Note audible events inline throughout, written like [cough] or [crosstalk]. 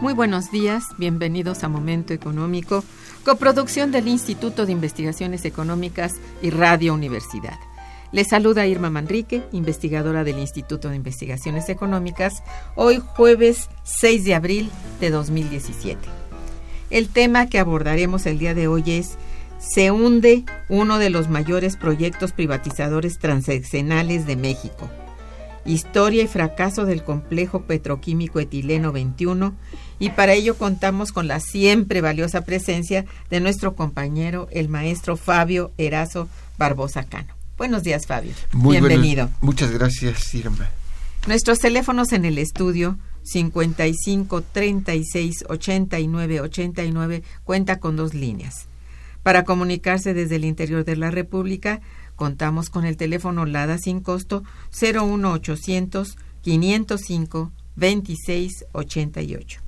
Muy buenos días, bienvenidos a Momento Económico, coproducción del Instituto de Investigaciones Económicas y Radio Universidad. Les saluda Irma Manrique, investigadora del Instituto de Investigaciones Económicas, hoy jueves 6 de abril de 2017. El tema que abordaremos el día de hoy es Se hunde uno de los mayores proyectos privatizadores transaccionales de México. Historia y fracaso del complejo petroquímico etileno 21 y para ello contamos con la siempre valiosa presencia de nuestro compañero, el maestro Fabio Erazo Barbosa Cano. Buenos días, Fabio. Bienvenido. muchas gracias, Irma. Nuestros teléfonos en el estudio 55 36 89 89 cuenta con dos líneas. Para comunicarse desde el interior de la República, contamos con el teléfono LADA sin costo 01800 505 2688.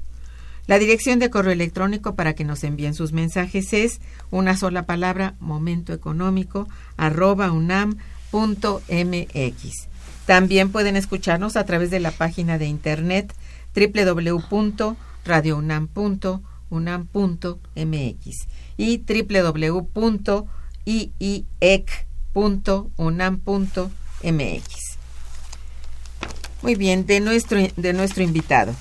La dirección de correo electrónico para que nos envíen sus mensajes es una sola palabra momentoeconómico arroba unam.mx. También pueden escucharnos a través de la página de internet www.radiounam.unam.mx y www.iiec.unam.mx. Muy bien, de nuestro, de nuestro invitado.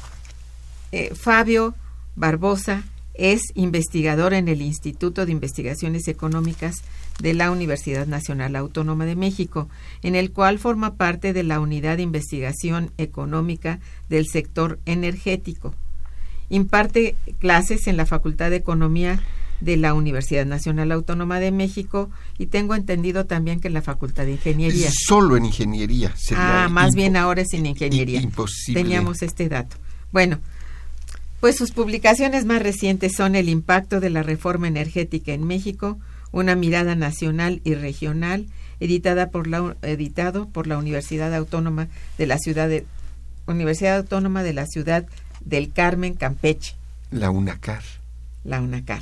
Eh, Fabio Barbosa es investigador en el Instituto de Investigaciones Económicas de la Universidad Nacional Autónoma de México, en el cual forma parte de la Unidad de Investigación Económica del Sector Energético. Imparte clases en la Facultad de Economía de la Universidad Nacional Autónoma de México y tengo entendido también que en la Facultad de Ingeniería. Solo en ingeniería. ah, más bien ahora es en ingeniería. Imposible. Teníamos este dato. Bueno, pues sus publicaciones más recientes son El impacto de la reforma energética en México, una mirada nacional y regional, editada por la, editado por la Universidad Autónoma de la Ciudad de Universidad Autónoma de la Ciudad del Carmen, Campeche. La UNACAR. La UNACAR.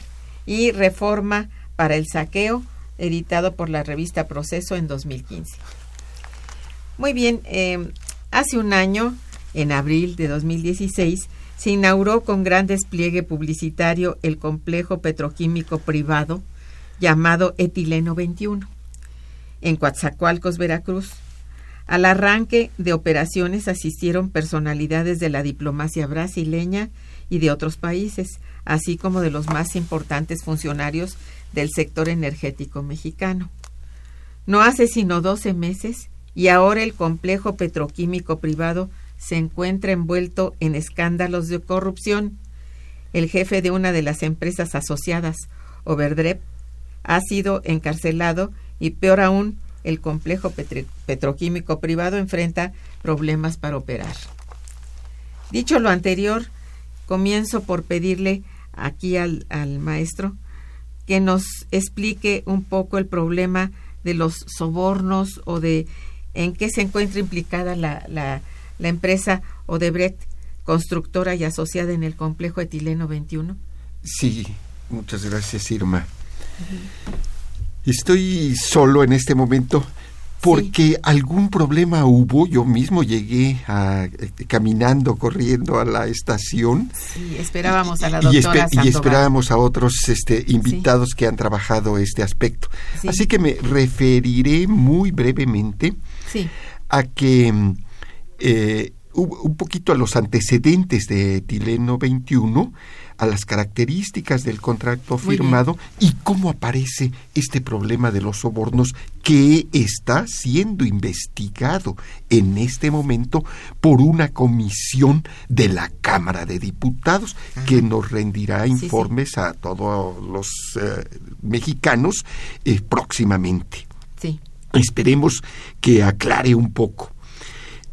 Y Reforma para el Saqueo, editado por la revista Proceso en 2015. Muy bien, eh, hace un año, en abril de 2016, se inauguró con gran despliegue publicitario el complejo petroquímico privado llamado Etileno 21 en Coatzacoalcos, Veracruz. Al arranque de operaciones asistieron personalidades de la diplomacia brasileña y de otros países, así como de los más importantes funcionarios del sector energético mexicano. No hace sino 12 meses y ahora el complejo petroquímico privado se encuentra envuelto en escándalos de corrupción. El jefe de una de las empresas asociadas, Overdrep, ha sido encarcelado y peor aún, el complejo petroquímico privado enfrenta problemas para operar. Dicho lo anterior, comienzo por pedirle aquí al, al maestro que nos explique un poco el problema de los sobornos o de en qué se encuentra implicada la, la, la empresa Odebrecht, constructora y asociada en el complejo etileno 21. Sí, muchas gracias Irma. Estoy solo en este momento porque algún problema hubo. Yo mismo llegué a, este, caminando, corriendo a la estación. Sí, esperábamos a la doctora y, y esperábamos a otros este, invitados que han trabajado este aspecto. Así que me referiré muy brevemente a que eh, un poquito a los antecedentes de Tileno 21 a las características del contrato firmado y cómo aparece este problema de los sobornos que está siendo investigado en este momento por una comisión de la Cámara de Diputados que nos rendirá informes a todos los eh, mexicanos eh, próximamente. Sí. Esperemos que aclare un poco.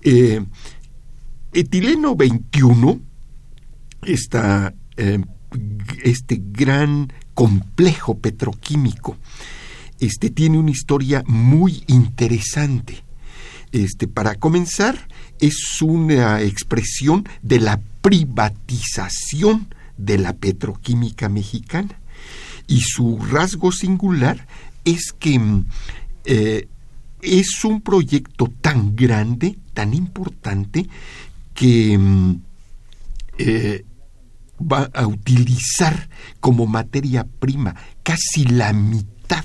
Eh, Etileno 21 está eh, este gran complejo petroquímico. Este tiene una historia muy interesante. Este, para comenzar, es una expresión de la privatización de la petroquímica mexicana. Y su rasgo singular es que eh, es un proyecto tan grande, tan importante, que eh, va a utilizar como materia prima casi la mitad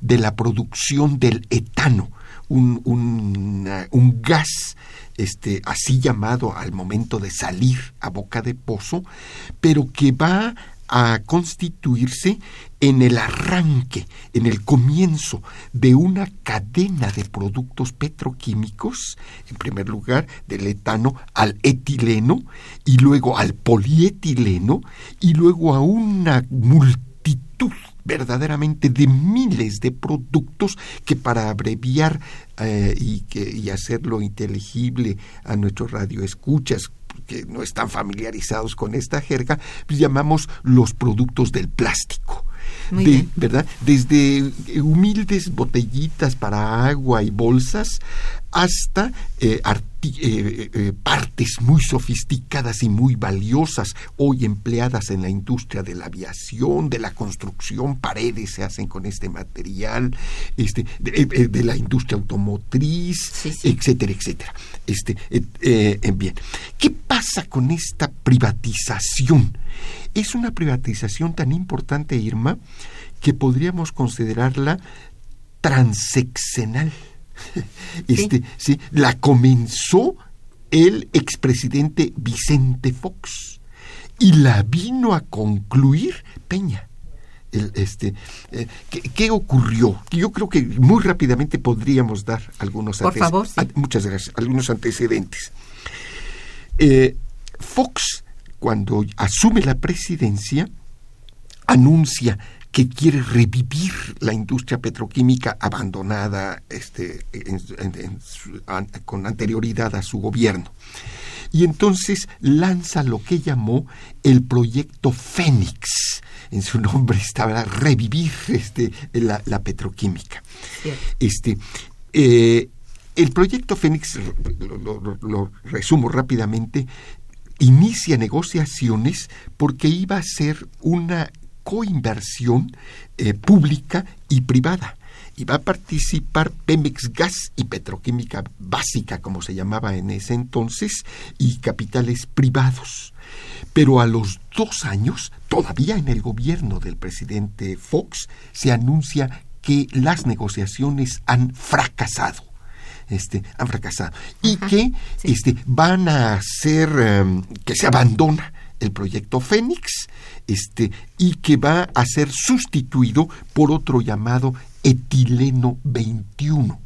de la producción del etano, un, un, gas este, así llamado al momento de salir a boca de pozo, pero que va a constituirse en el arranque, en el comienzo de una cadena de productos petroquímicos, en primer lugar del etano al etileno y luego al polietileno y luego a una multitud verdaderamente de miles de productos que para abreviar eh, y, que, y hacerlo inteligible a nuestros radioescuchas que no están familiarizados con esta jerga, pues llamamos los productos del plástico. ¿Verdad? Desde humildes botellitas para agua y bolsas hasta eh, eh, eh, partes muy sofisticadas y muy valiosas, hoy empleadas en la industria de la aviación, de la construcción, paredes se hacen con este material, este, de, la industria automotriz, etcétera, etcétera. Este, bien, ¿qué pasa con esta privatización? Es una privatización tan importante, Irma, que podríamos considerarla transeccional. Este, ¿Sí? La comenzó el expresidente Vicente Fox y la vino a concluir Peña. este, eh, ¿qué, ocurrió? Yo creo que muy rápidamente podríamos dar algunos Por favor, muchas gracias, algunos antecedentes. Eh, Fox cuando asume la presidencia, anuncia que quiere revivir la industria petroquímica abandonada este, con anterioridad a su gobierno. Y entonces lanza lo que llamó el proyecto Fénix. En su nombre estaba revivir este, la, petroquímica. Este, eh, el proyecto Fénix, lo resumo rápidamente, inicia negociaciones porque iba a ser una coinversión eh, pública y privada. Y a participar Pemex Gas y Petroquímica Básica, como se llamaba en ese entonces, y capitales privados. Pero a los dos años, todavía en el gobierno del presidente Fox, se anuncia que las negociaciones han fracasado este, han fracasado y que este, van a hacer em, que se abandona el proyecto Fénix este, y que va a ser sustituido por otro llamado etileno 21.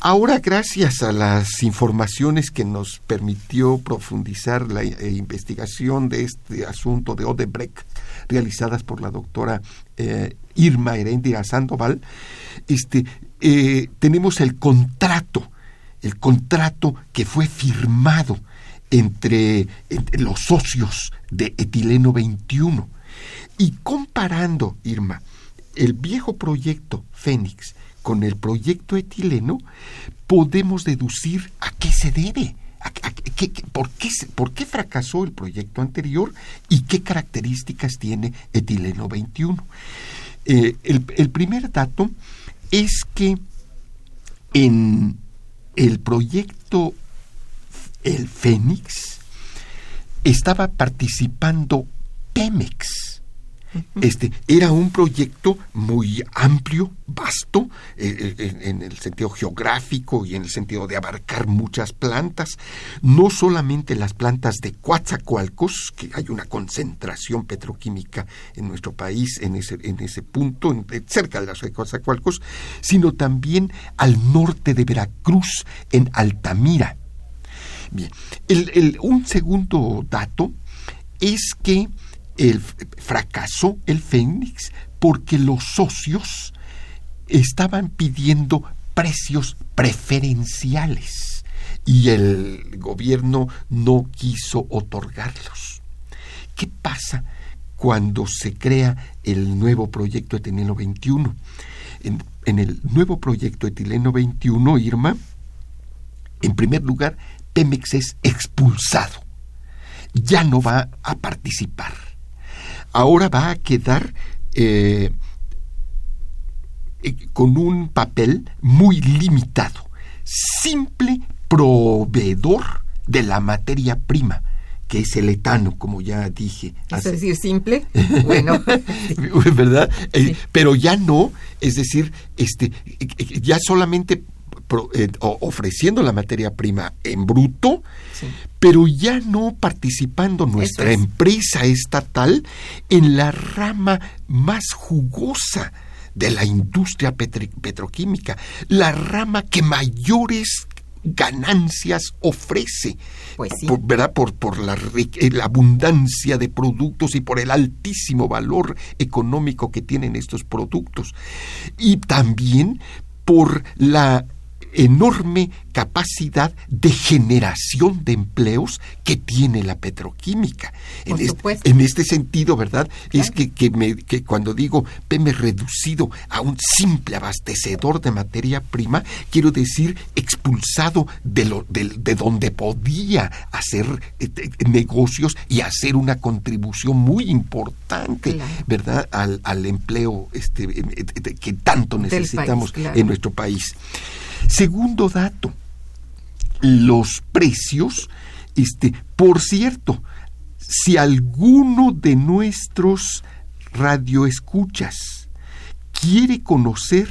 Ahora, gracias a las informaciones que nos permitió profundizar la eh, investigación de este asunto de Odebrecht, realizadas por la doctora eh, Irma Herendia Sandoval, este, eh, tenemos el contrato, el contrato que fue firmado entre, los socios de Etileno 21. Y comparando, Irma, el viejo proyecto Fénix con el proyecto etileno, podemos deducir a qué se debe. por, qué, ¿Por qué fracasó el proyecto anterior y qué características tiene etileno 21? Eh, el primer dato es que en el proyecto El Fénix estaba participando Pemex este, era un proyecto muy amplio, vasto, eh, eh, en, el sentido geográfico y en el sentido de abarcar muchas plantas, no solamente las plantas de Coatzacoalcos, que hay una concentración petroquímica en nuestro país en ese, en ese punto, cerca de las de Coatzacoalcos, sino también al norte de Veracruz, en Altamira. Bien, un segundo dato es que el, fracasó el Fénix porque los socios estaban pidiendo precios preferenciales y el gobierno no quiso otorgarlos. ¿Qué pasa cuando se crea el nuevo proyecto etileno 21? En, en el nuevo proyecto etileno 21, Irma, en primer lugar, Pemex es expulsado. Ya no va a participar ahora va a quedar eh, eh, con un papel muy limitado, simple proveedor de la materia prima que es el etano, como ya dije. Es decir, simple, [laughs] bueno. ¿Verdad? Eh, pero ya no, es decir, este, ya solamente ofreciendo la materia prima en bruto, pero ya no participando nuestra empresa estatal en la rama más jugosa de la industria petroquímica, la rama que mayores ganancias ofrece, pues por, ¿verdad? Por, por la, la, abundancia de productos y por el altísimo valor económico que tienen estos productos. Y también por la enorme capacidad de generación de empleos que tiene la petroquímica. en, este, en, este, sentido, ¿verdad? Es que, que, me, que, cuando digo PEME reducido a un simple abastecedor de materia prima, quiero decir expulsado de, lo, de, donde podía hacer eh, negocios y hacer una contribución muy importante, ¿verdad? Al, al, empleo este, que tanto necesitamos en nuestro país. Segundo dato, los precios, este, por cierto, si alguno de nuestros radioescuchas quiere conocer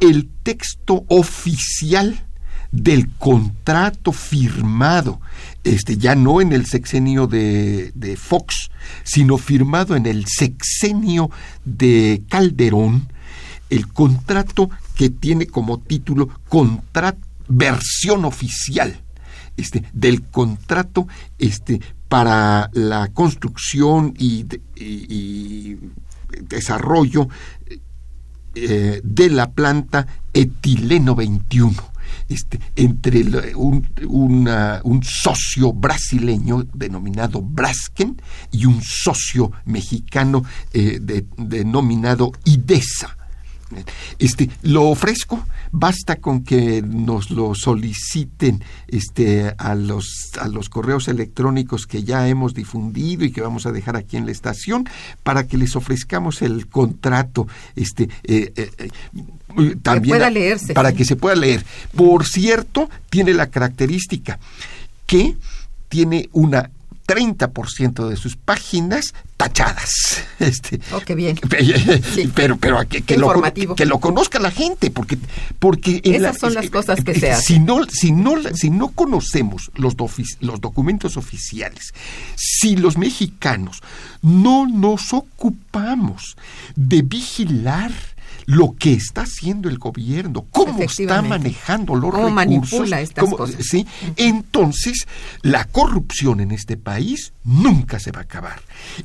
el texto oficial del contrato firmado, este, ya no en el sexenio de, de Fox, sino firmado en el sexenio de Calderón, el contrato que tiene como título versión oficial este, del contrato este, para la construcción y, desarrollo eh, de la planta etileno 21 este, entre un, un, socio brasileño denominado Brasken y un socio mexicano eh, denominado IDESA. Este, lo ofrezco, basta con que nos lo soliciten este, a, los, a los correos electrónicos que ya hemos difundido y que vamos a dejar aquí en la estación para que les ofrezcamos el contrato este, eh, eh, eh, también para que se pueda leer. Por cierto, tiene la característica que tiene una 30% de sus páginas tachadas. [laughs] Este, oh, qué bien. [laughs] Pero, pero que, que, lo, que, lo, conozca la gente, porque, porque esas son las cosas que se hacen. Si no, si no, si no conocemos los, los documentos oficiales, si los mexicanos no nos ocupamos de vigilar lo que está haciendo el gobierno, cómo está manejando los ¿Cómo recursos, manipula estas cómo- cosas. ¿sí? Entonces, la corrupción en este país nunca se va a acabar.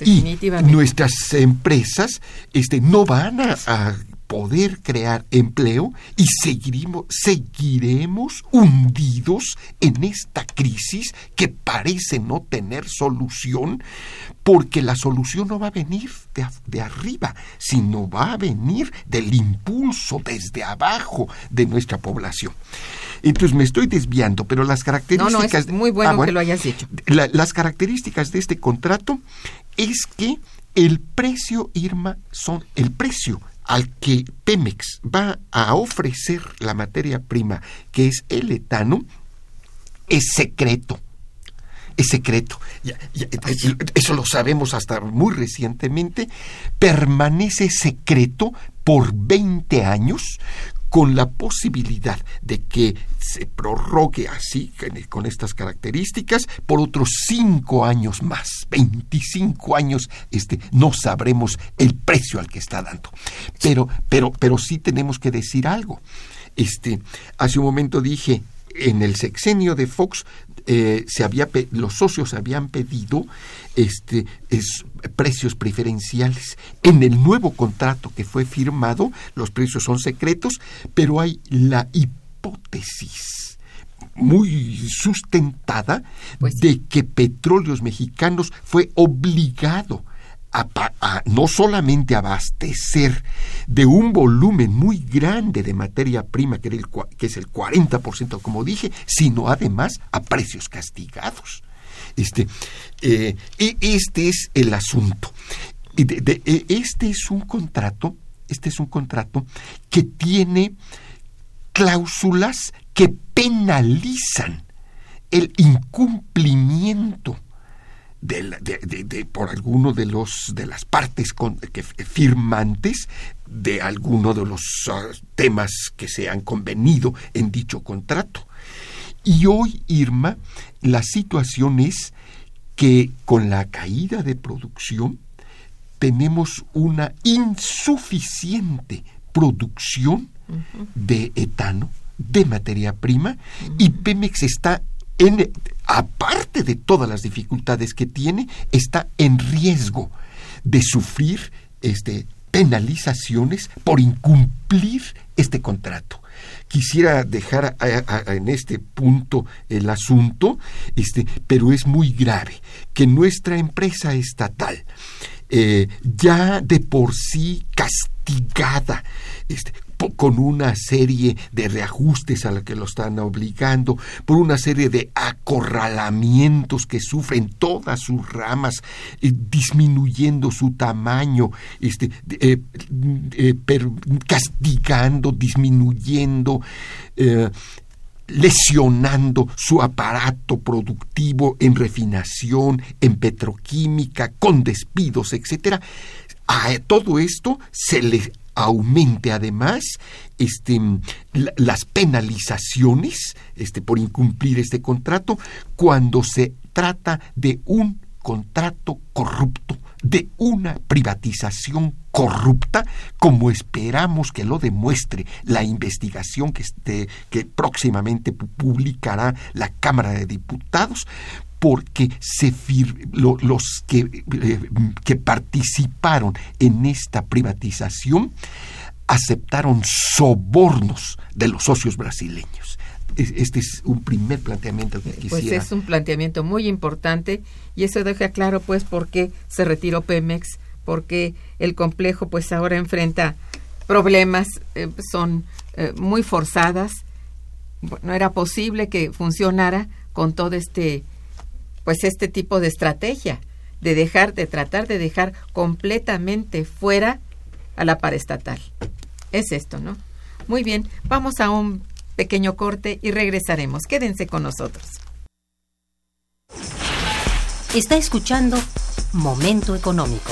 Y nuestras empresas este, no van a, a poder crear empleo y seguiremos, seguiremos hundidos en esta crisis que parece no tener solución, porque la solución no va a venir de, arriba, sino va a venir del impulso desde abajo de nuestra población. Entonces me estoy desviando, pero las No, características... no, es muy bueno Ah, que lo hayas dicho. la- las características de este contrato es que el precio, Irma, son el precio al que Pemex va a ofrecer la materia prima, que es el etano, es secreto. Es secreto. Ya- eso lo sabemos hasta muy recientemente. Permanece secreto por 20 años con la posibilidad de que se prorrogue así, con- estas características, por otros cinco años más, 25 años, este, no sabremos el precio al que está dando. Pero, pero, pero sí tenemos que decir algo. Este, hace un momento dije, en el sexenio de Fox eh, se había los socios habían pedido este es- precios preferenciales. En el nuevo contrato que fue firmado, los precios son secretos, pero hay la hipótesis muy sustentada Pues sí. de que Petróleos Mexicanos fue obligado no solamente abastecer de un volumen muy grande de materia prima, que, el que es el 40%, como dije, sino además a precios castigados. Este, eh, e- este es el asunto. E- este es un contrato, este es un contrato que tiene cláusulas que penalizan el incumplimiento del- de, de- de- por alguno de los de las partes con- que f- firmantes de alguno de los ah, temas que se han convenido en dicho contrato. Y hoy, Irma, la situación es que con la caída de producción tenemos una insuficiente producción de etano, de materia prima, y Pemex está aparte de todas las dificultades que tiene, está en riesgo de sufrir este, penalizaciones por incumplir este contrato. Quisiera dejar en este punto el asunto, este, pero es muy grave que nuestra empresa estatal, eh, ya de por sí castigada, este, con una serie de reajustes a la que lo están obligando, por una serie de acorralamientos que sufren todas sus ramas, eh, disminuyendo su tamaño, este, eh, castigando, disminuyendo, eh, lesionando su aparato productivo en refinación, en petroquímica, con despidos, etcétera. A todo esto se le aumente además este, la- las penalizaciones este, por incumplir este contrato cuando se trata de un contrato corrupto, de una privatización corrupta, como esperamos que lo demuestre la investigación que, este- que próximamente pu- publicará la Cámara de Diputados, porque se los que, eh, que participaron en esta privatización aceptaron sobornos de los socios brasileños. Es- Este es un primer planteamiento que Pues quisiera. es un planteamiento muy importante y eso deja claro pues por qué se retiró Pemex, porque el complejo pues ahora enfrenta problemas, eh, son eh, muy forzadas, no era posible que funcionara con todo este pues este tipo de estrategia de dejar de tratar de dejar completamente fuera a la paraestatal. Es esto, ¿no? Muy bien, vamos a un pequeño corte y regresaremos. Quédense con nosotros. Está escuchando Momento Económico.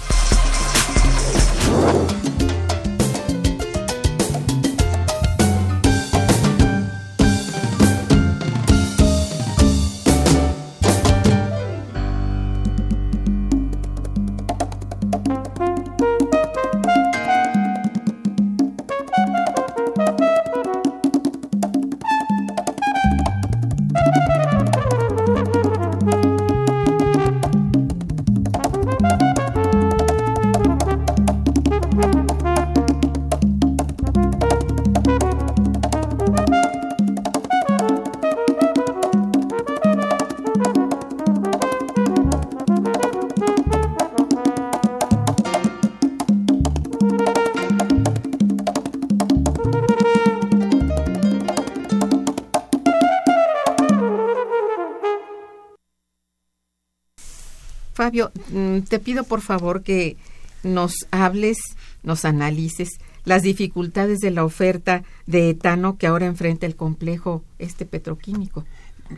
Te pido por favor que nos hables, nos analices las dificultades de la oferta de etano que ahora enfrenta el complejo este petroquímico,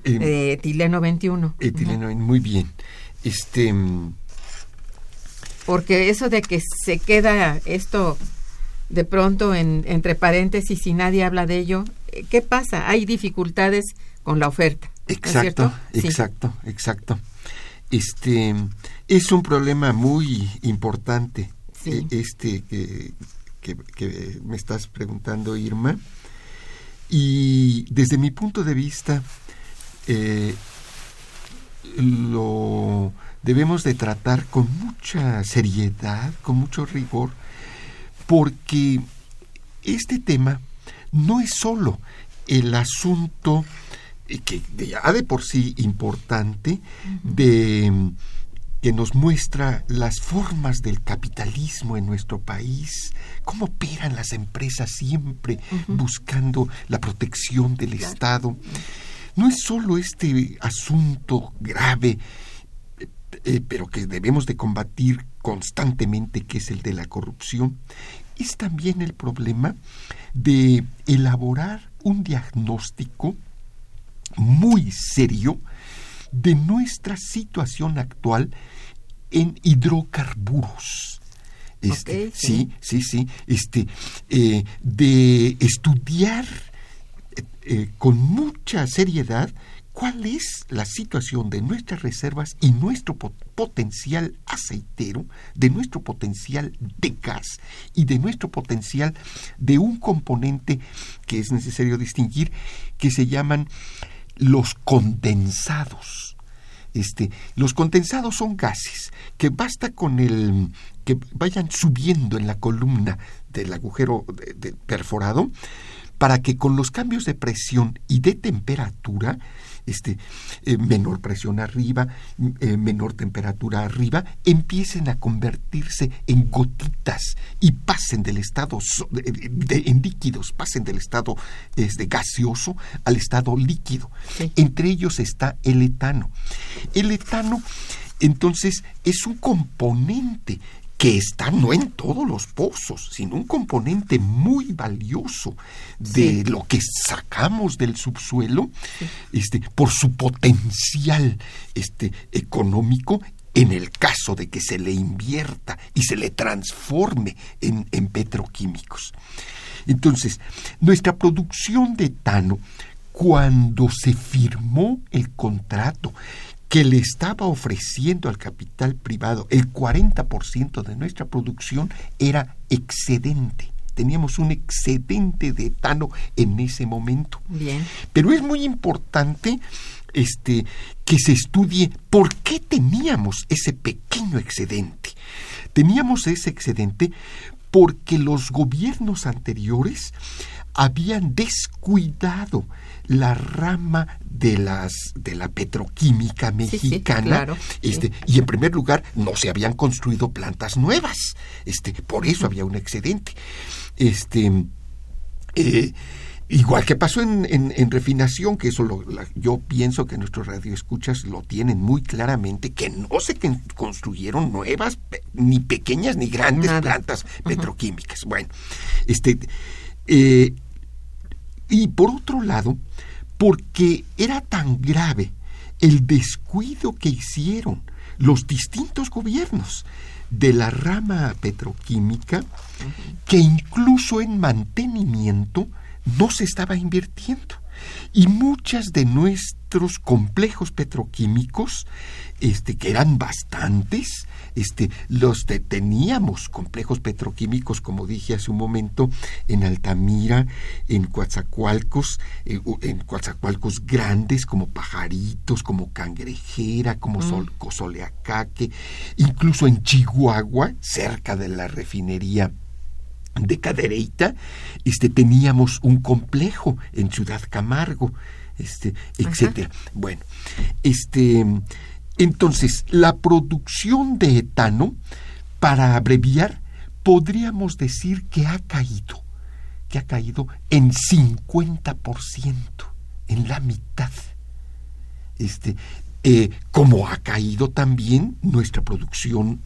Eh, etileno 21. etileno, muy bien. Este, mm, Porque eso de que se queda esto de pronto en, entre paréntesis y nadie habla de ello, eh, ¿qué pasa? Hay dificultades con la oferta. ¿no es Exacto? Sí. exacto, exacto. Este es un problema muy importante, Sí. eh, este que, que- que me estás preguntando, Irma. Y desde mi punto de vista, eh, lo debemos de tratar con mucha seriedad, con mucho rigor, porque este tema no es solo el asunto eh, que ya de por sí importante de que nos muestra las formas del capitalismo en nuestro país, cómo operan las empresas siempre buscando la protección del Estado. No es solo este asunto grave, eh, eh, pero que debemos de combatir constantemente, que es el de la corrupción, es también el problema de elaborar un diagnóstico muy serio de nuestra situación actual en hidrocarburos. Este, sí. sí, sí, sí, este, eh, de estudiar eh, eh, con mucha seriedad cuál es la situación de nuestras reservas y nuestro po- potencial aceitero, de nuestro potencial de gas y de nuestro potencial de un componente que es necesario distinguir, que se llaman los condensados. Este, los condensados son gases que basta con el que vayan subiendo en la columna del agujero perforado para que con los cambios de presión y de temperatura, este, eh, menor presión arriba, eh, menor temperatura arriba, empiecen a convertirse en gotitas y pasen del estado so- de- de- en líquidos, pasen del estado este, gaseoso al estado líquido. Sí. Entre ellos está el etano. El etano, entonces, es un componente que está no en todos los pozos, sino un componente muy valioso de Sí. lo que sacamos del subsuelo, este, por su potencial este, económico en el caso de que se le invierta y se le transforme en, en petroquímicos. Entonces, nuestra producción de etano, cuando se firmó el contrato que le estaba ofreciendo al capital privado el 40% de nuestra producción, era excedente teníamos un excedente de etano en ese momento. Bien. Pero es muy importante este, que se estudie por qué teníamos ese pequeño excedente. Teníamos ese excedente porque los gobiernos anteriores habían descuidado la rama de las de la petroquímica mexicana este y en primer lugar no se habían construido plantas nuevas este por eso había un excedente. Este eh, Igual que pasó en, en, refinación, que eso lo, yo pienso que nuestros radioescuchas lo tienen muy claramente, que no se construyeron nuevas, ni pequeñas ni grandes plantas petroquímicas. Bueno, este, eh, y por otro lado, porque era tan grave el descuido que hicieron los distintos gobiernos de la rama petroquímica, que incluso en mantenimiento no se estaba invirtiendo. Y muchas de nuestros complejos petroquímicos, este, que eran bastantes, este, los teníamos complejos petroquímicos, como dije hace un momento, en Altamira, en Coatzacoalcos, eh, en Coatzacoalcos grandes, como Pajaritos, como Cangrejera, como mm. Cosoleacaque, incluso en Chihuahua, cerca de la refinería de Cadereyta, este, teníamos un complejo en Ciudad Camargo, este, etcétera. Bueno, este, entonces, la producción de etano, para abreviar, podríamos decir que ha caído, que ha caído en 50%, en la mitad. Este, eh, como ha caído también nuestra producción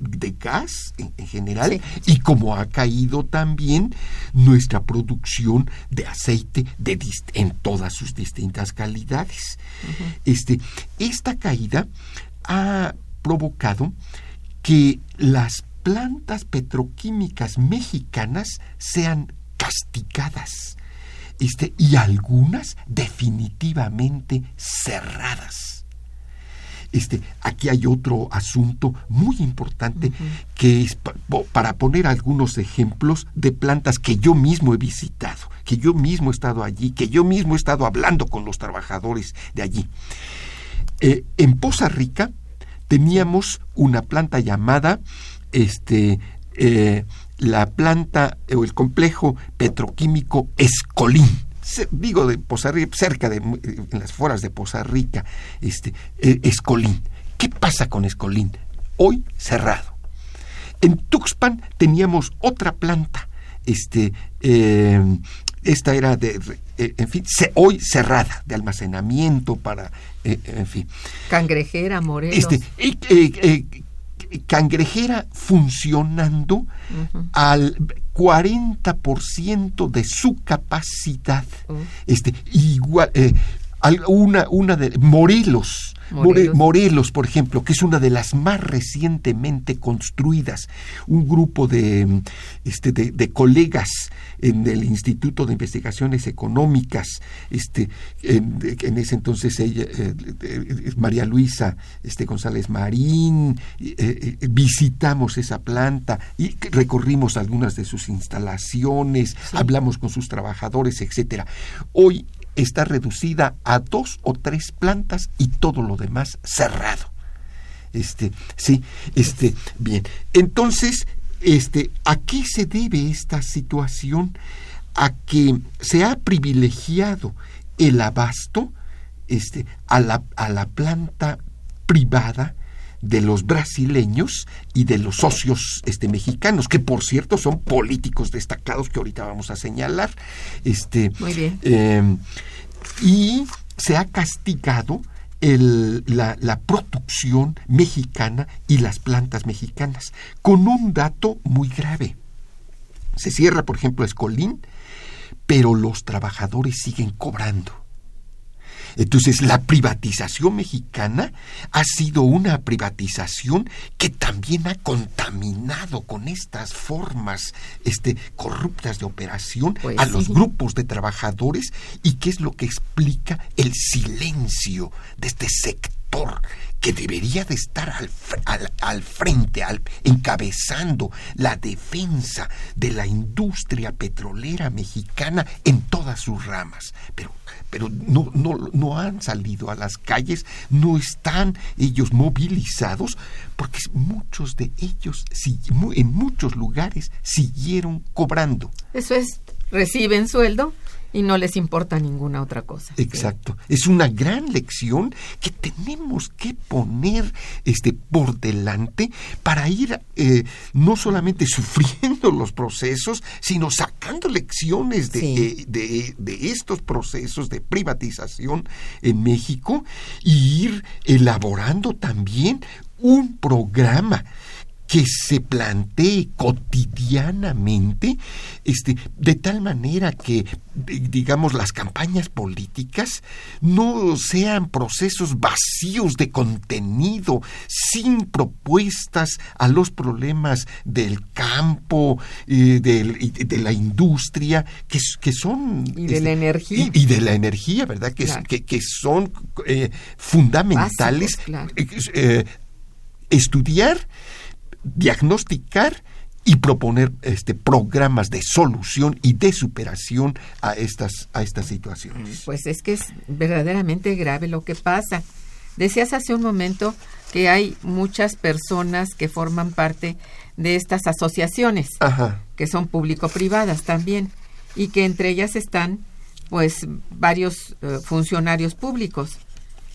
de gas en, general y como ha caído también nuestra producción de aceite de en todas sus distintas calidades. este, esta caída ha provocado que las plantas petroquímicas mexicanas sean castigadas este, y algunas definitivamente cerradas. Este, aquí hay otro asunto muy importante que es para poner algunos ejemplos de plantas que yo mismo he visitado, que yo mismo he estado allí, que yo mismo he estado hablando con los trabajadores de allí. Eh, en Poza Rica teníamos una planta llamada este, eh, la planta o el complejo petroquímico Escolín digo de Poza Rica, cerca de en las foras de Poza Rica, este, eh, Escolín. ¿Qué pasa con Escolín? Hoy cerrado. En Tuxpan teníamos otra planta, este, eh, esta era de, eh, en fin, hoy cerrada, de almacenamiento para, en fin. Cangrejera, Morelos. Este, cangrejera funcionando al 40% de su capacidad. Oh. Este, igual, eh, una, una de Morelos Morelos. por ejemplo, que es una de las más recientemente construidas. Un grupo de, este, de, colegas en el Instituto de Investigaciones Económicas, este, en, ese entonces ella, eh, eh, María Luisa este, González Marín, eh, visitamos esa planta y recorrimos algunas de sus instalaciones, hablamos con sus trabajadores, etcétera. Hoy está reducida a dos o tres plantas y todo lo demás cerrado. Este, sí, este, bien. Entonces, este, ¿a qué se debe esta situación? A que se ha privilegiado el abasto este, a, la, a la planta privada de los brasileños y de los socios este, mexicanos, que por cierto son políticos destacados que ahorita vamos a señalar. Este, Muy bien. Em, y se ha castigado la, la, producción mexicana y las plantas mexicanas, con un dato muy grave. Se cierra, por ejemplo, Escolín, pero los trabajadores siguen cobrando Entonces, la privatización mexicana ha sido una privatización que también ha contaminado con estas formas este, corruptas de operación Pues a los grupos de trabajadores y que es lo que explica el silencio de este sector que debería de estar al, al- al frente, al- encabezando la defensa de la industria petrolera mexicana en todas sus ramas. Pero, pero no, no, no han salido a las calles, no están ellos movilizados, porque muchos de ellos en muchos lugares siguieron cobrando. Eso es, reciben sueldo y no les importa ninguna otra cosa. Exacto. Es una gran lección que tenemos que poner este, por delante para ir eh, no solamente sufriendo los procesos, sino sacando lecciones de, Sí. eh, de- de estos procesos de privatización en México y ir elaborando también un programa que se plantee cotidianamente, este, de tal manera que, di- digamos, las campañas políticas no sean procesos vacíos de contenido, sin propuestas a los problemas del campo, eh, del- de la industria, que, que son... este, Y de la energía. Y, y de la energía, ¿verdad? Que, Claro. que, que son eh, fundamentales. Básicos, claro. eh, estudiar, diagnosticar y proponer este, programas de solución y de superación a estas, a estas situaciones. Pues es que es verdaderamente grave lo que pasa. Decías hace un momento que hay muchas personas que forman parte de estas asociaciones, Ajá. que son público-privadas también, y que entre ellas están pues varios eh, funcionarios públicos.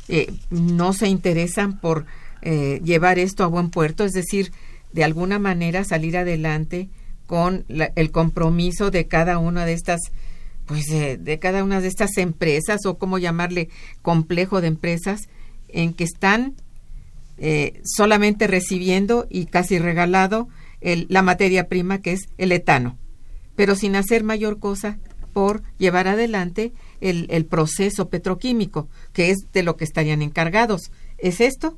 Eh, no se interesan por eh, llevar esto a buen puerto, es decir, de alguna manera salir adelante con la- el compromiso de cada una de estas pues de cada una de estas empresas o cómo llamarle complejo de empresas en que están eh, solamente recibiendo y casi regalado el- la materia prima que es el etano, pero sin hacer mayor cosa por llevar adelante el, el proceso petroquímico, que es de lo que estarían encargados. ¿Es esto?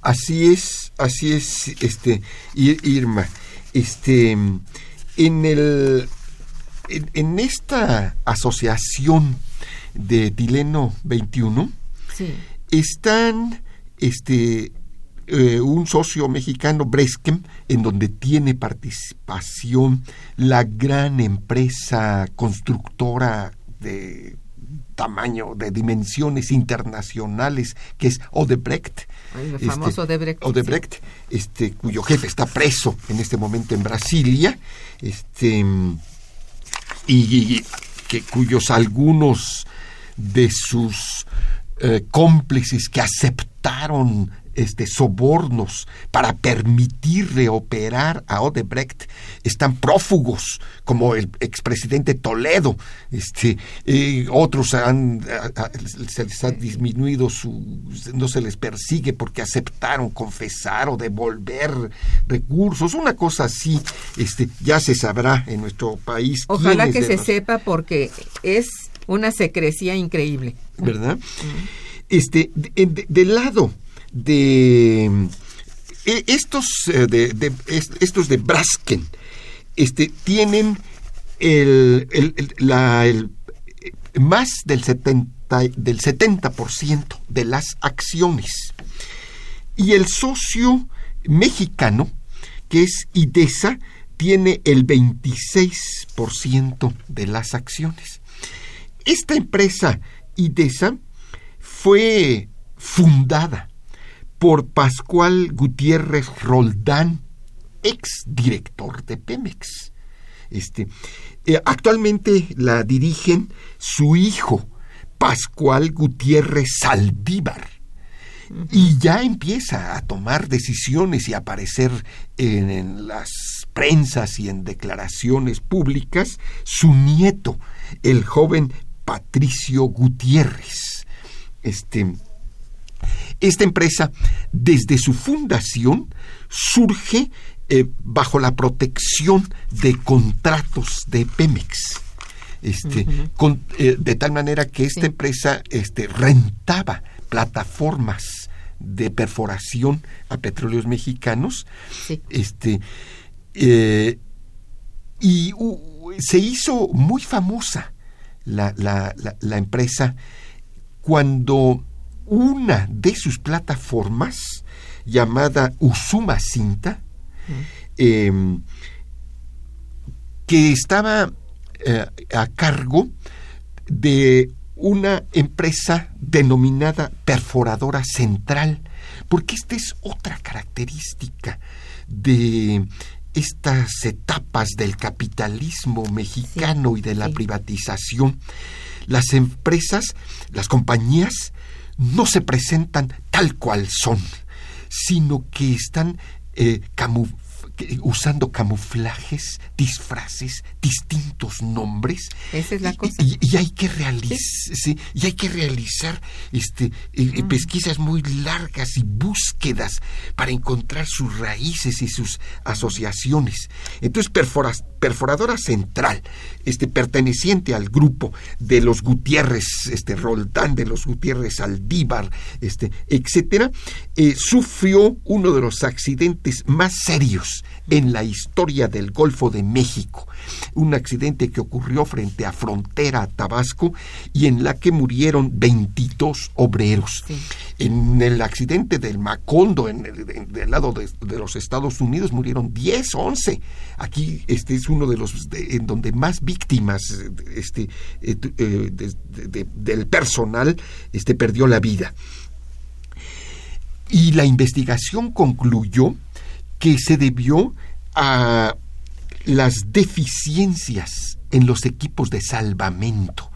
Así es, así es, este, Ir- Irma. Este, en el, en, en esta asociación de Tileno 21 Sí. están, este, eh, un socio mexicano, Breskem, en donde tiene participación la gran empresa constructora de tamaño, de dimensiones internacionales, que es Odebrecht. El Este, famoso Odebrecht, Odebrecht, este, cuyo jefe está preso en este momento en Brasilia, este, y, y que cuyos algunos de sus eh, cómplices que aceptaron este, sobornos para permitirle operar a Odebrecht están prófugos, como el expresidente Toledo. Este, eh, otros han, a- a- se les ha disminuido su. no se les persigue porque aceptaron confesar o devolver recursos. Una cosa así, este, ya se sabrá en nuestro país. Ojalá que se los- sepa porque es una secrecía increíble. ¿verdad? Este, de- de- del lado de eh, estos eh, de, de- es- estos de Brasken, este, tienen el- el- la- el, eh, más del 70, del 70% de las acciones. Y el socio mexicano, que es IDESA, tiene el 26% de las acciones. Esta empresa IDESA fue fundada por Pascual Gutiérrez Roldán, ex director de Pemex. Este, eh, actualmente la dirigen su hijo, Pascual Gutiérrez Saldívar. Y ya empieza a tomar decisiones y a aparecer en, en las prensas y en declaraciones públicas su nieto, el joven Patricio Gutiérrez. Este, esta empresa, desde su fundación, surge eh, bajo la protección de contratos de Pemex. este, con, eh, de tal manera que esta empresa este, rentaba plataformas de perforación a petróleos mexicanos. Este, eh, y se hizo muy famosa la, la, la, empresa cuando una de sus plataformas, llamada Usuma Cinta, em, que estaba eh, a cargo de una empresa denominada perforadora central, porque esta es otra característica de estas etapas del capitalismo mexicano y de la privatización. Las empresas, las compañías, no se presentan tal cual son, sino que están eh, usando camuflajes, disfraces, distintos nombres. Esa es la cosa. Y, hay que realizar, y hay que realizar este, eh, eh, pesquisas muy largas y búsquedas para encontrar sus raíces y sus asociaciones. Entonces, perforadora central, este, perteneciente al grupo de los Gutiérrez, este, Roldán, de los Gutiérrez Aldívar, este, etcétera, eh, sufrió uno de los accidentes más serios en la historia del Golfo de México. Un accidente que ocurrió frente a frontera Tabasco y en la que murieron 22 obreros. En el accidente del Macondo, en el, del lado de, los Estados Unidos, murieron 10, 11. Aquí este es uno de los en donde más víctimas este, eh, eh, del personal este, perdió la vida. Y la investigación concluyó que se debió a las deficiencias en los equipos de salvamento.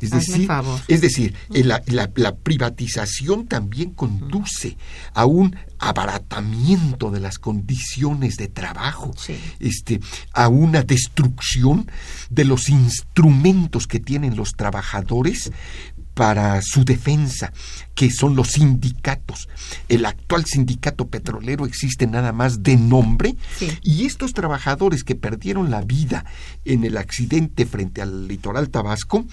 Es decir, es decir la, privatización también conduce a un abaratamiento de las condiciones de trabajo, este, a una destrucción de los instrumentos que tienen los trabajadores para su defensa, que son los sindicatos. El actual sindicato petrolero existe nada más de nombre y estos trabajadores que perdieron la vida en el accidente frente al litoral tabasco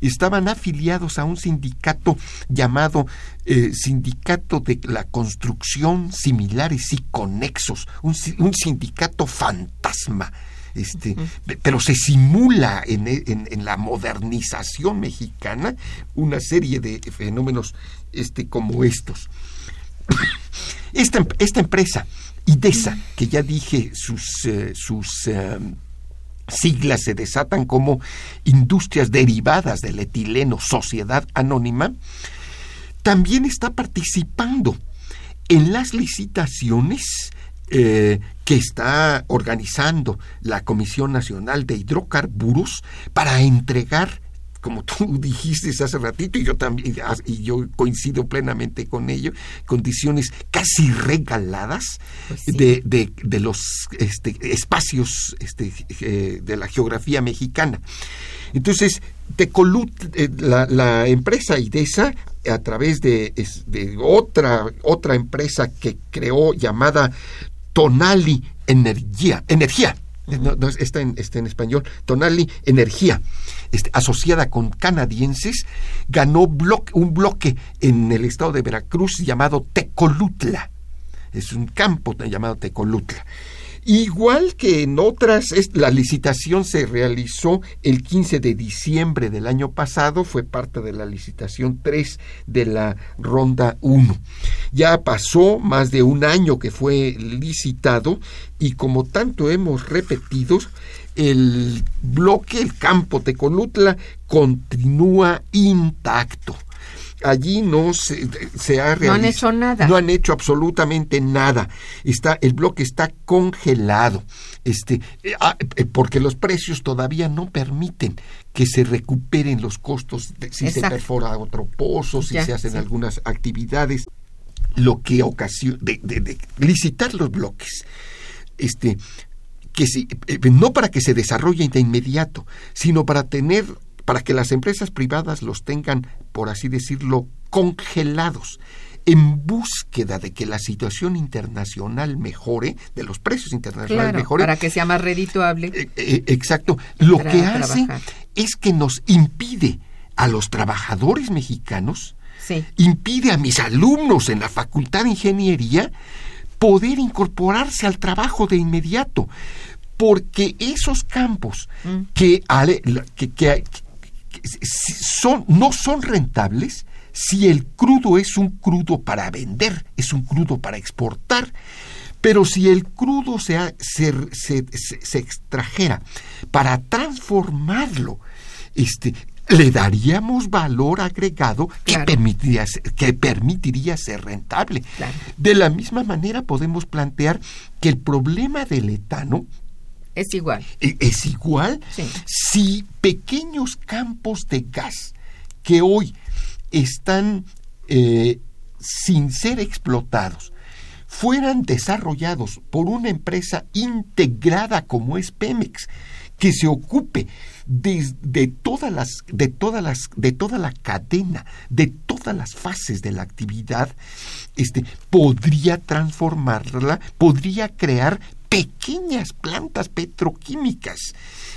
estaban afiliados a un sindicato llamado eh, Sindicato de la Construcción Similares y Conexos, un, un sindicato fantasma este, pero se simula en, en, la modernización mexicana una serie de fenómenos este, como estos. [coughs] Esta, esta empresa, IDESA, que ya dije sus, eh, sus eh, siglas se desatan como Industrias Derivadas del Etileno Sociedad Anónima, también está participando en las licitaciones eh, que está organizando la Comisión Nacional de Hidrocarburos para entregar como tú [laughs] dijiste hace ratito, y yo también, y yo coincido plenamente con ello, condiciones casi regaladas pues de, de, los este, espacios este, eh, de la geografía mexicana. Entonces, Tecolut, eh, la, la, empresa IDESA, a través de, de, otra, otra empresa que creó llamada Tonali Energía, energía, está, en, está, en, español, Tonali Energía, este, asociada con canadienses, ganó un bloque en el estado de Veracruz llamado Tecolutla. Es un campo llamado Tecolutla. Igual que en otras, la licitación se realizó el 15 de diciembre del año pasado, fue parte de la licitación 3 de la ronda 1. Ya pasó más de un año que fue licitado y como tanto hemos repetido, el bloque, el campo Tecolutla, continúa intacto allí no se, se ha No han hecho nada. No han hecho absolutamente nada. Está, el bloque está congelado. Este, eh, ah, eh, porque los precios todavía no permiten que se recuperen los costos si se perfora otro pozo, si se hacen algunas actividades, lo que ocasiona de, licitar los bloques. Este, que si, eh, no para que se desarrollen de inmediato, sino para tener para que las empresas privadas los tengan, por así decirlo, congelados en búsqueda de que la situación internacional mejore, de los precios internacionales Claro, mejore. para que sea más redituable. Eh, eh, exacto. Lo que hace trabajar. es que nos impide a los trabajadores mexicanos, Sí. impide a mis alumnos en la Facultad de Ingeniería poder incorporarse al trabajo de inmediato, porque esos campos Mm. que, que- que- son, no son rentables si el crudo es un crudo para vender, es un crudo para exportar. Pero si el crudo se, ha- se, se- se- se extrajera para transformarlo, este, le daríamos valor agregado que, permitiría, ser- que permitiría ser rentable. Claro. De la misma manera podemos plantear que el problema del etano Es igual. e- es igual Sí. si pequeños campos de gas que hoy están eh, sin ser explotados fueran desarrollados por una empresa integrada como es Pemex que se ocupe de, de todas las de todas las de toda la cadena de todas las fases de la actividad este podría transformarla podría crear pequeñas plantas petroquímicas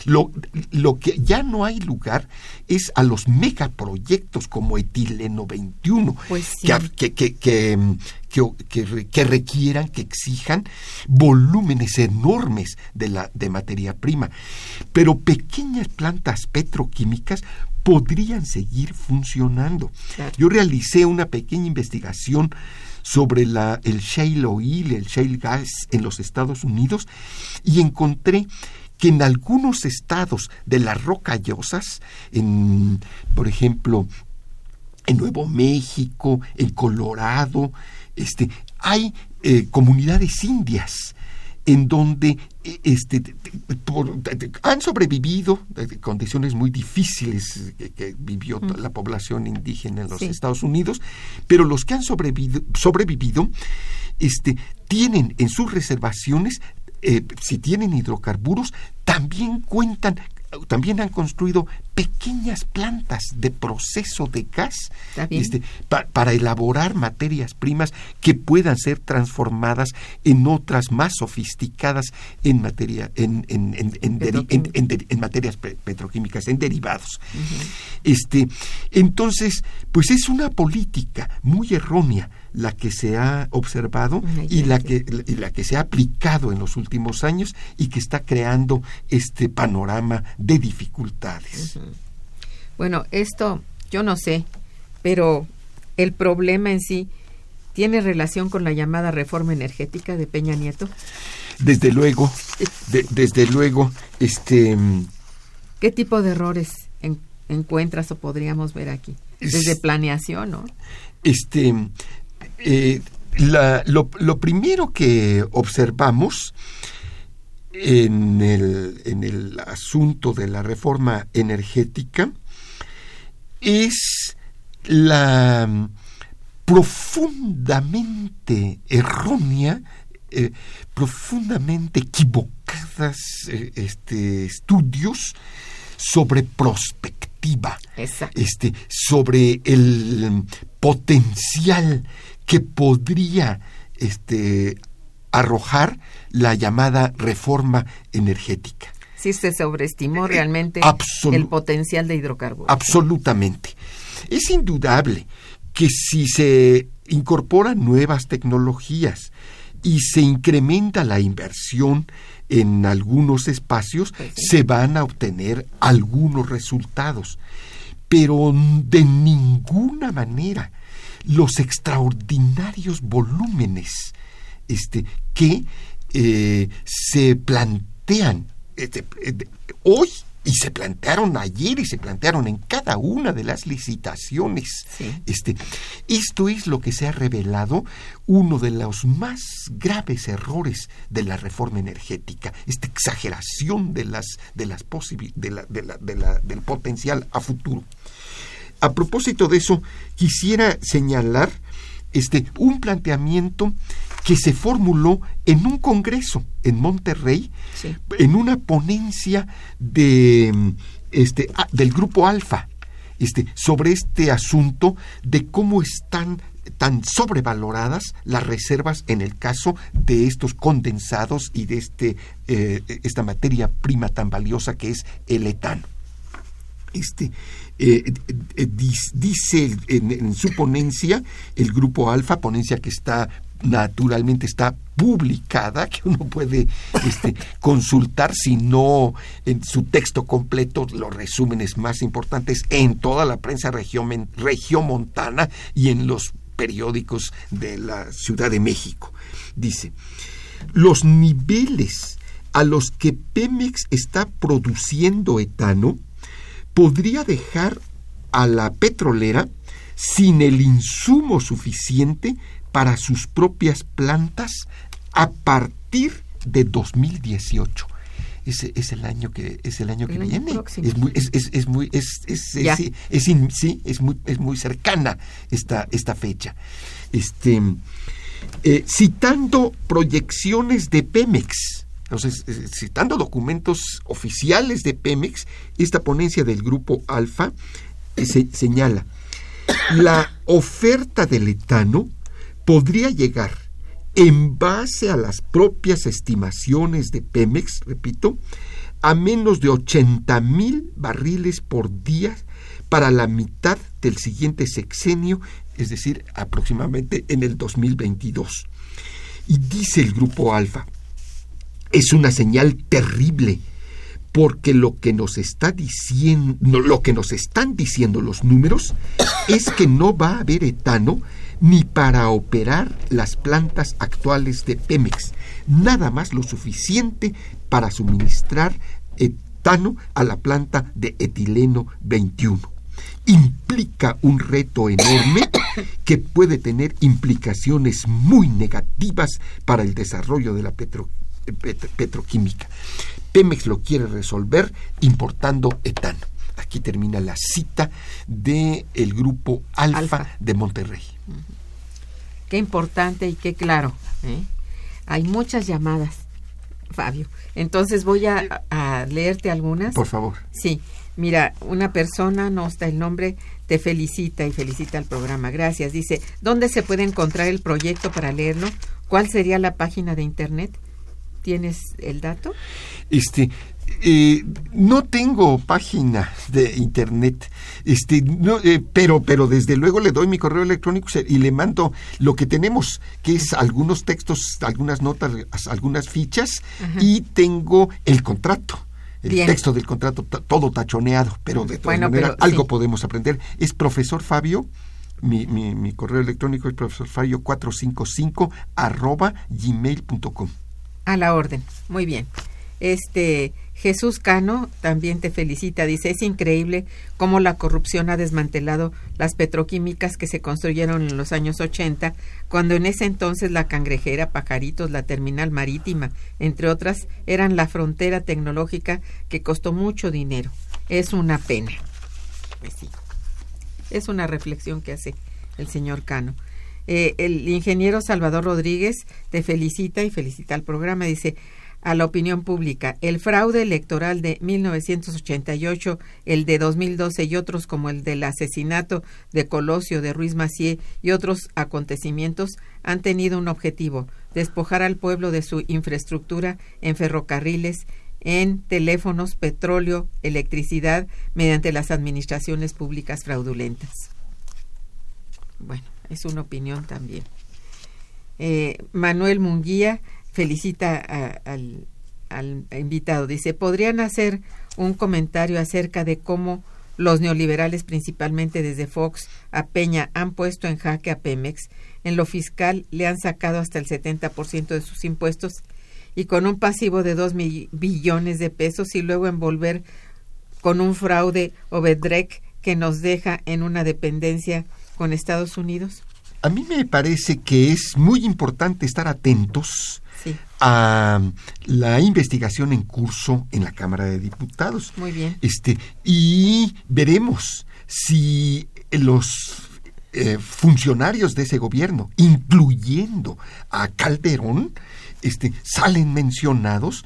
lo, lo que ya no hay lugar es a los megaproyectos como etileno 21 Pues sí. que, que, que, que, mm, que- que re- que requieran, que exijan volúmenes enormes de, la, de materia prima. Pero pequeñas plantas petroquímicas podrían seguir funcionando. Claro. Yo realicé una pequeña investigación sobre el shale oil, el shale gas en los Estados Unidos y encontré que en algunos estados de las rocallosas, en, por ejemplo, en Nuevo México, en Colorado, este, hay eh, comunidades indias en donde eh, este, por- han sobrevivido de de condiciones muy difíciles que, que vivió la población indígena en los Sí. Estados Unidos, pero los que han sobrevivido, sobrevivido este, tienen en sus reservaciones, eh, si tienen hidrocarburos, también cuentan, también han construido pequeñas plantas de proceso de gas este, pa- para elaborar materias primas que puedan ser transformadas en otras más sofisticadas en materia en, en- en- en materias pe- petroquímicas en derivados. Este entonces pues es una política muy errónea la que se ha observado Ay, y la que y la que se ha aplicado en los últimos años y que está creando este panorama de dificultades Bueno, esto yo no sé, pero el problema en sí tiene relación con la llamada reforma energética de Peña Nieto. desde luego de- desde luego este mm, ¿Qué tipo de errores en- encuentras o podríamos ver aquí? Desde Es- planeación, ¿no? este eh, la- lo, lo primero que observamos en el, en el asunto de la reforma energética es la mm, profundamente errónea, eh, profundamente equivocadas eh, este, estudios sobre prospectiva Exacto. este, sobre el mm, potencial que podría este, arrojar la llamada reforma energética. Sí se sobreestimó Eh, realmente absolu- el potencial de hidrocarburos. Absolutamente. Es indudable que si se incorporan nuevas tecnologías y se incrementa la inversión en algunos espacios, Pues sí. se van a obtener algunos resultados. Pero de ninguna manera los extraordinarios volúmenes este, que eh, se plantean este, eh, hoy y se plantearon ayer y se plantearon en cada una de las licitaciones. Sí. Este, esto es lo que se ha revelado uno de los más graves errores de la reforma energética, esta exageración de las de las de la- de la- de la- del potencial a futuro. A propósito de eso, quisiera señalar este, un planteamiento que se formuló en un congreso en Monterrey, Sí. en una ponencia de, este, del grupo Alfa, este, sobre este asunto de cómo están están sobrevaloradas las reservas en el caso de estos condensados y de este, eh, esta materia prima tan valiosa que es el etano. Este, eh, eh, dice en, su ponencia el grupo Alfa, ponencia que está naturalmente está publicada, que uno puede este, [laughs] consultar, si no en su texto completo, los resúmenes más importantes en toda la prensa regiomontana y en los periódicos de la Ciudad de México. Dice, los niveles a los que Pemex está produciendo etano podría dejar a la petrolera sin el insumo suficiente para sus propias plantas a partir de 2018. Ese es el año que es el año que viene. Es muy es, es, muy es, es, sí, es muy es muy cercana esta esta fecha. Este eh, citando proyecciones de Pemex, entonces, eh, citando documentos oficiales de Pemex, esta ponencia del grupo Alfa eh, se, señala la oferta del etano podría llegar en base a las propias estimaciones de Pemex, repito, a menos de 80 mil barriles por día para la mitad del siguiente sexenio, es decir, aproximadamente en el 2022. Y dice el grupo Alfa, es una señal terrible porque lo que nos está diciendo, lo que nos están diciendo los números [coughs] es que no va a haber etano ni para operar las plantas actuales de Pemex, nada más lo suficiente para suministrar etano a la planta de etileno 21. Implica un reto enorme [coughs] que puede tener implicaciones muy negativas para el desarrollo de la petroquímica. Pemex lo quiere resolver importando etano. Aquí termina la cita del el grupo Alfa, de Monterrey. Qué importante y qué claro. ¿eh? Hay muchas llamadas, Fabio. Entonces voy a, a, leerte algunas. Por favor. Sí. Mira, una persona, no está el nombre, te felicita y felicita al programa. Gracias. Dice, ¿dónde se puede encontrar el proyecto para leerlo? ¿Cuál sería la página de internet? ¿Tienes el dato? Este, eh, no tengo página de internet, este, no, eh, pero, pero desde luego le doy mi correo electrónico y le mando lo que tenemos, que es algunos textos, algunas notas, algunas fichas y tengo el contrato. El texto del contrato todo tachoneado, pero de todas maneras algo podemos aprender. Es profesor Fabio, mi, mi, mi correo electrónico es profesor Fabio 455 arroba gmail.com. A la orden, muy bien. Este Jesús Cano también te felicita, dice, es increíble cómo la corrupción ha desmantelado las petroquímicas que se construyeron en los años 80, cuando en ese entonces la cangrejera, Pajaritos, la terminal marítima, entre otras, eran la frontera tecnológica que costó mucho dinero. Es una pena. Pues. Es una reflexión que hace el señor Cano. Eh, el ingeniero Salvador Rodríguez te felicita y felicita al programa. Dice, a la opinión pública. El fraude electoral de 1988, el de 2012 y otros como el del asesinato de Colosio de Ruiz Macié y otros acontecimientos han tenido un objetivo, despojar al pueblo de su infraestructura en ferrocarriles, en teléfonos, petróleo, electricidad, mediante las administraciones públicas fraudulentas. Bueno, es una opinión también. Eh, Manuel Munguía felicita al, al invitado. Dice, ¿podrían hacer un comentario acerca de cómo los neoliberales, principalmente desde Fox a Peña, han puesto en jaque a Pemex? En lo fiscal le han sacado hasta el 70% de sus impuestos y con un pasivo de 2 billones de pesos y luego envolver con un fraude Obedrek que nos deja en una dependencia con Estados Unidos? A mí me parece que es muy importante estar atentos a la investigación en curso en la Cámara de Diputados. Muy bien. Este, y veremos si los eh, funcionarios de ese gobierno, incluyendo a Calderón, este, salen mencionados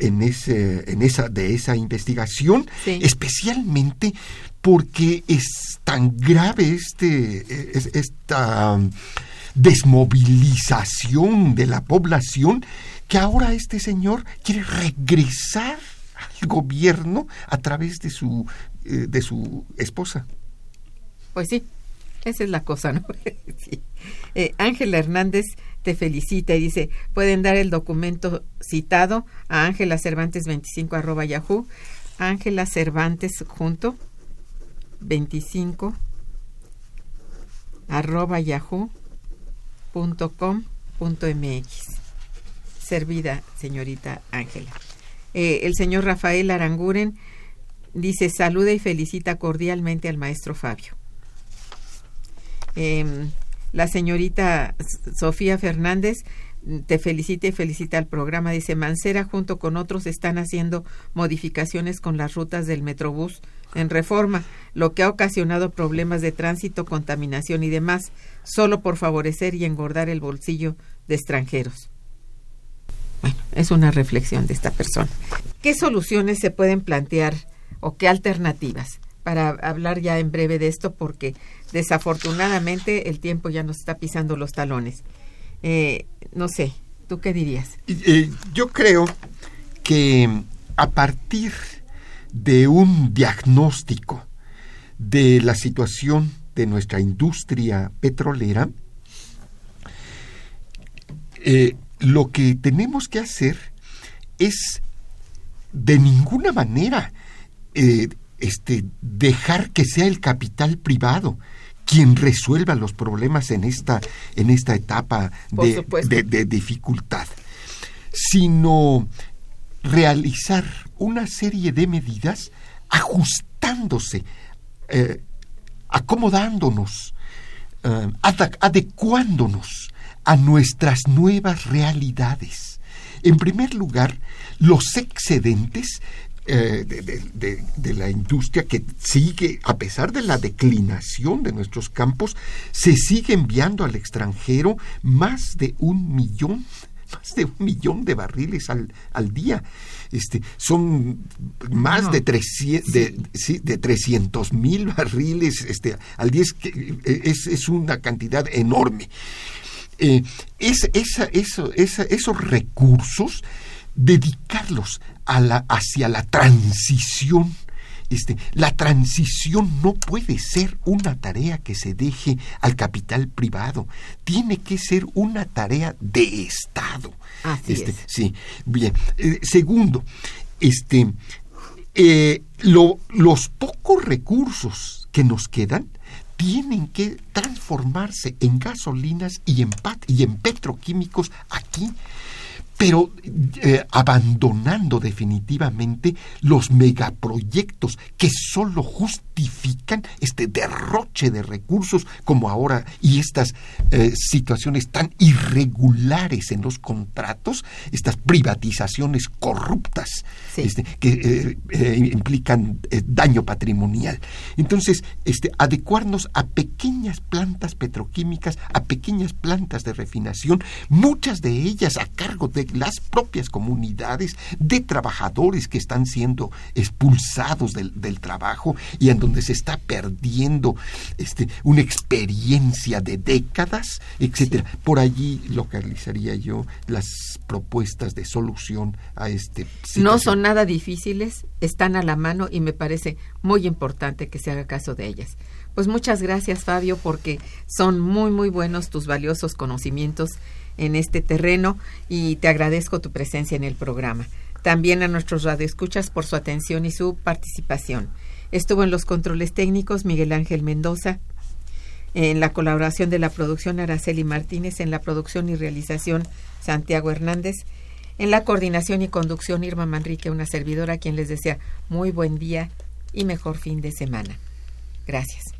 en ese, en esa, de esa investigación, Sí. especialmente porque es tan grave este, es- esta desmovilización de la población que ahora este señor quiere regresar al gobierno a través de su, eh, de su esposa. Pues sí, esa es la cosa, ¿no? [laughs] Sí. Eh, Ángela Hernández te felicita y dice, pueden dar el documento citado a Ángela Cervantes 25 arroba yahoo, Ángela Cervantes junto 25 arroba yahoo punto com punto mx. Servida, señorita Ángela. Eh, el señor Rafael Aranguren dice, saluda y felicita cordialmente al maestro Fabio. Em, la señorita Sofía Fernández mm, te felicita y felicita al programa. Dice, Mancera junto con otros están haciendo modificaciones con las rutas del Metrobús en reforma, lo que ha ocasionado problemas de tránsito, contaminación y demás, solo por favorecer y engordar el bolsillo de extranjeros. Bueno, es una reflexión de esta persona. ¿Qué soluciones se pueden plantear o qué alternativas? Para hablar ya en breve de esto, porque desafortunadamente el tiempo ya nos está pisando los talones. Eh, no sé, ¿tú qué dirías? Yo creo que a partir de un diagnóstico de la situación de nuestra industria petrolera, eh, lo que tenemos que hacer es de ninguna manera eh, este, dejar que sea el capital privado quien resuelva los problemas en esta, en esta etapa de, supuesto. de- de dificultad, sino realizar una serie de medidas ajustándose, eh, acomodándonos, eh, adecuándonos a nuestras nuevas realidades. En primer lugar, los excedentes eh, de, de- de- de la industria que sigue, a pesar de la declinación de nuestros campos, se sigue enviando al extranjero más de un millón más de un millón de barriles al, al día. Este, son más de 300 de, sí, de 300 mil barriles este, al día. Es, eh, es, es una cantidad enorme. Eh, es, esa, eso, esa- esos recursos, dedicarlos a la, hacia la transición. Este, la transición no puede ser una tarea que se deje al capital privado, tiene que ser una tarea de Estado. Así Este, es. Sí, bien. Eh, segundo, este, eh, lo- los pocos recursos que nos quedan tienen que transformarse en gasolinas y en, pat- y en petroquímicos aquí, pero eh, abandonando definitivamente los megaproyectos que solo justifican este derroche de recursos como ahora y estas eh, situaciones tan irregulares en los contratos, estas privatizaciones corruptas Sí. este, que eh, implican daño patrimonial. Entonces, este, adecuarnos a pequeñas plantas petroquímicas, a pequeñas plantas de refinación, muchas de ellas a cargo de las propias comunidades de trabajadores que están siendo expulsados del, del trabajo y en donde se está perdiendo este, una experiencia de décadas, etcétera. Por allí localizaría yo las propuestas de solución a este No son nada difíciles, están a la mano y me parece muy importante que se haga caso de ellas. Pues muchas gracias Fabio porque son muy muy buenos tus valiosos conocimientos en este terreno y te agradezco tu presencia en el programa. También a nuestros radioescuchas por su atención y su participación. Estuvo en los controles técnicos Miguel Ángel Mendoza, en la colaboración de la producción Araceli Martínez, en la producción y realización Santiago Hernández, en la coordinación y conducción Irma Manrique, una servidora a quien les desea muy buen día y mejor fin de semana. Gracias.